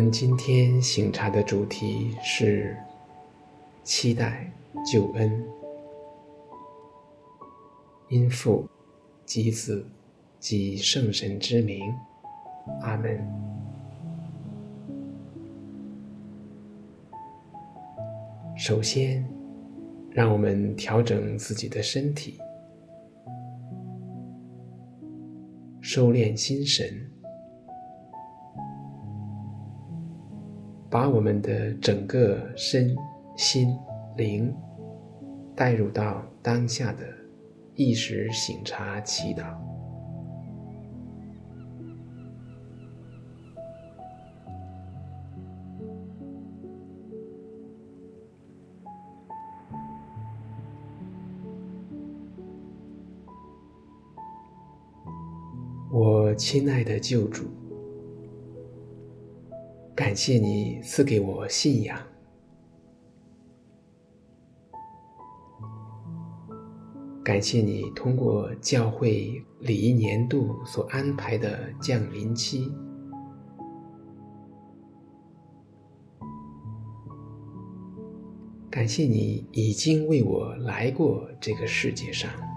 我们今天醒茶的主题是期待救恩，因父及子及圣神之名，阿门。首先，让我们调整自己的身体，收敛心神。把我们的整个身心灵带入到当下的意识醒察祈祷。我亲爱的救主。感谢你赐给我信仰，感谢你通过教会礼仪年度所安排的降临期，感谢你已经为我来过这个世界上。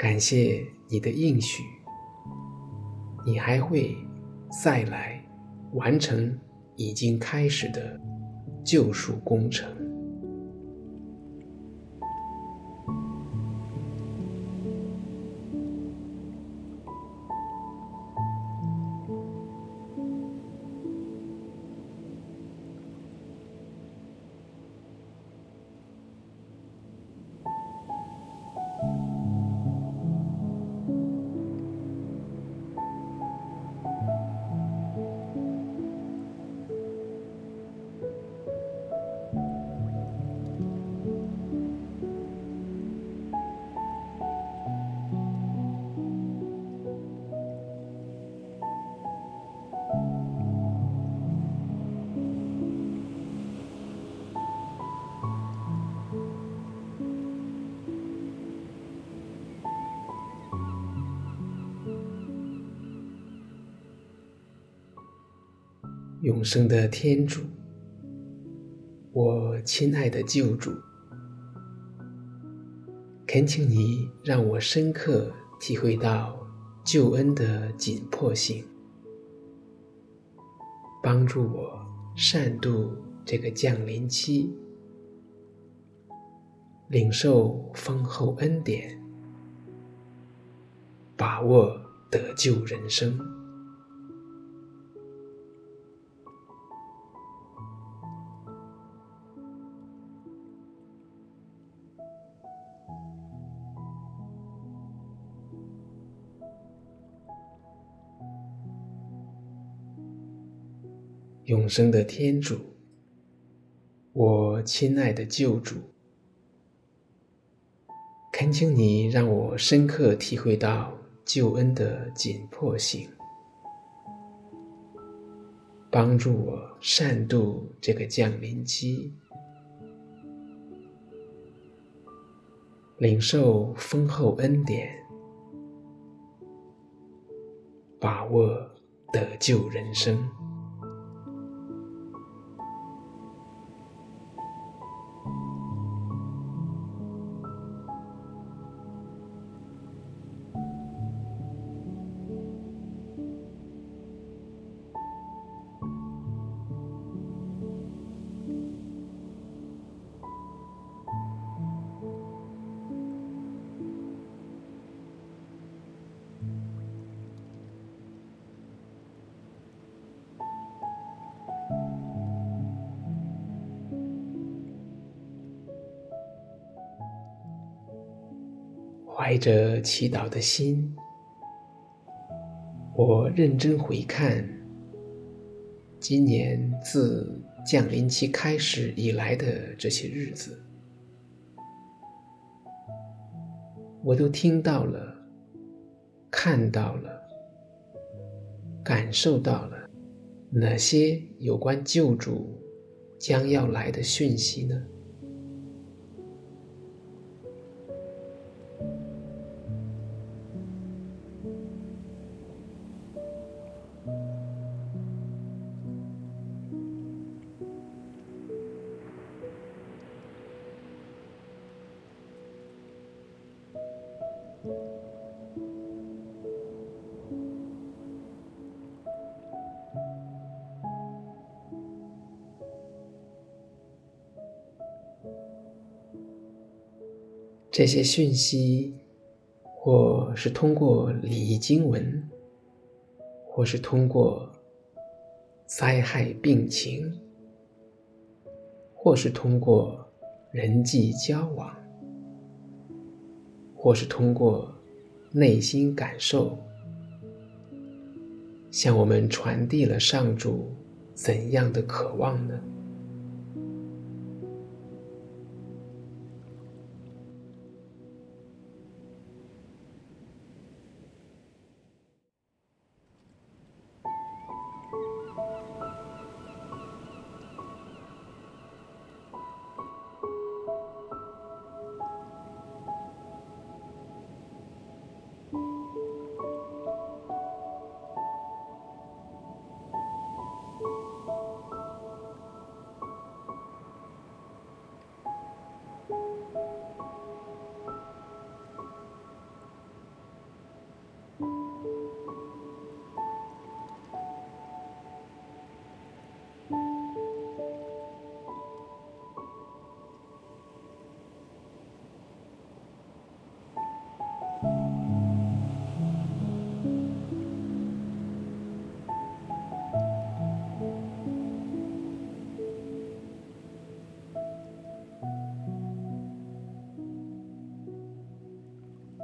感谢你的应许，你还会再来完成已经开始的救赎工程。永生的天主，我亲爱的救主，恳请你让我深刻体会到救恩的紧迫性，帮助我善度这个降临期，领受丰厚恩典，把握得救人生。永生的天主，我亲爱的救主，恳请你让我深刻体会到救恩的紧迫性，帮助我善度这个降临期，领受丰厚恩典，把握得救人生。怀着祈祷的心，我认真回看今年自降临期开始以来的这些日子，我都听到了、看到了、感受到了哪些有关救主将要来的讯息呢？这些讯息，或是通过礼仪经文，或是通过灾害病情，或是通过人际交往，或是通过内心感受，向我们传递了上主怎样的渴望呢？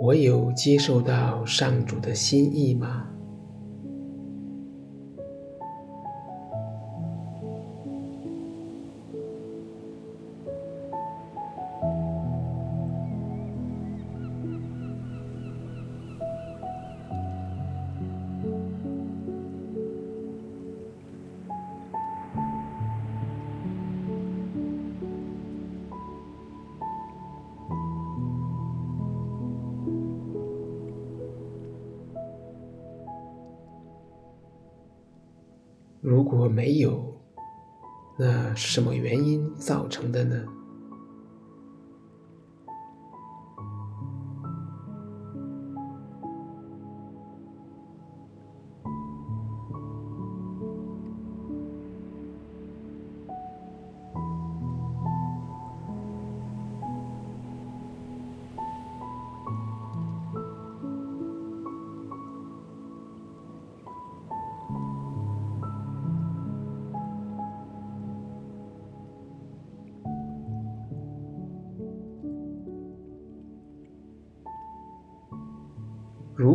我有接受到上主的心意吗？如果没有，那是什么原因造成的呢？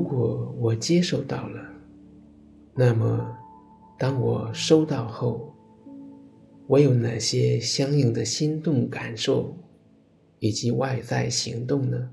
如果我接受到了，那么当我收到后，我有哪些相应的心动感受以及外在行动呢？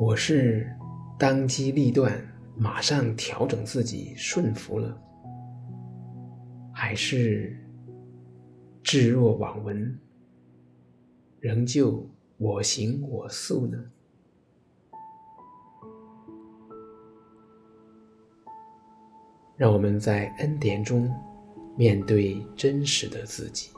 我是当机立断，马上调整自己，顺服了，还是置若罔闻，仍旧我行我素呢？让我们在恩典中面对真实的自己。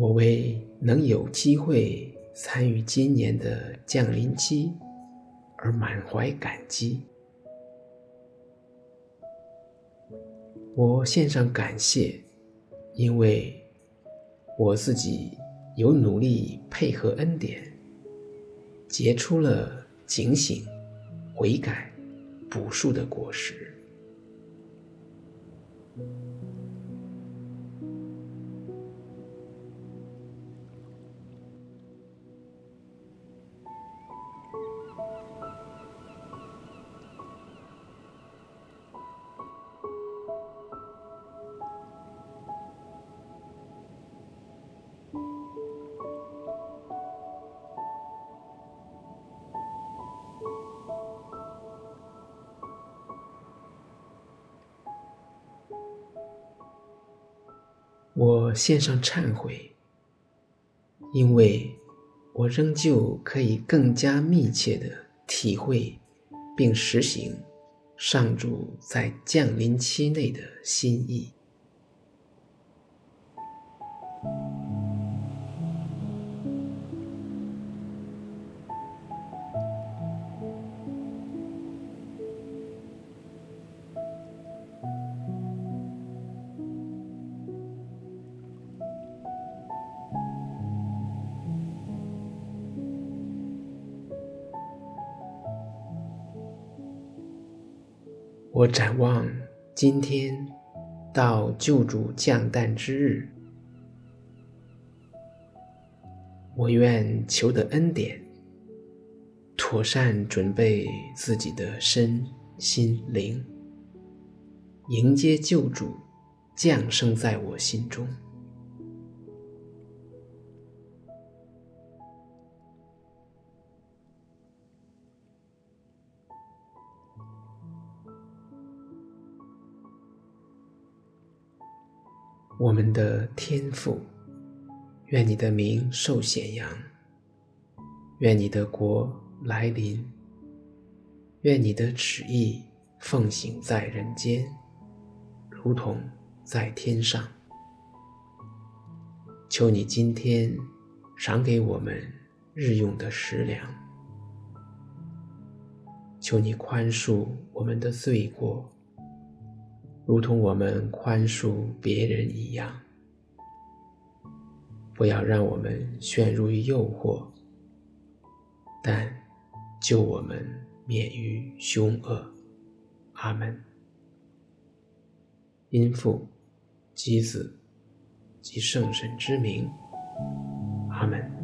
我为能有机会参与今年的降临期而满怀感激。我献上感谢，因为我自己有努力配合恩典，结出了警醒、悔改、补赎的果实。我献上忏悔，因为我仍旧可以更加密切地体会并实行上主在降临期内的心意。我展望今天到救主降诞之日，我愿求得恩典，妥善准备自己的身心灵，迎接救主降生在我心中。我们的天父，愿你的名受显扬，愿你的国来临，愿你的旨意奉行在人间，如同在天上。求你今天赏给我们日用的食粮，求你宽恕我们的罪过。如同我们宽恕别人一样，不要让我们陷入于诱惑，但救我们免于凶恶。阿门。因父及子及圣神之名。阿门。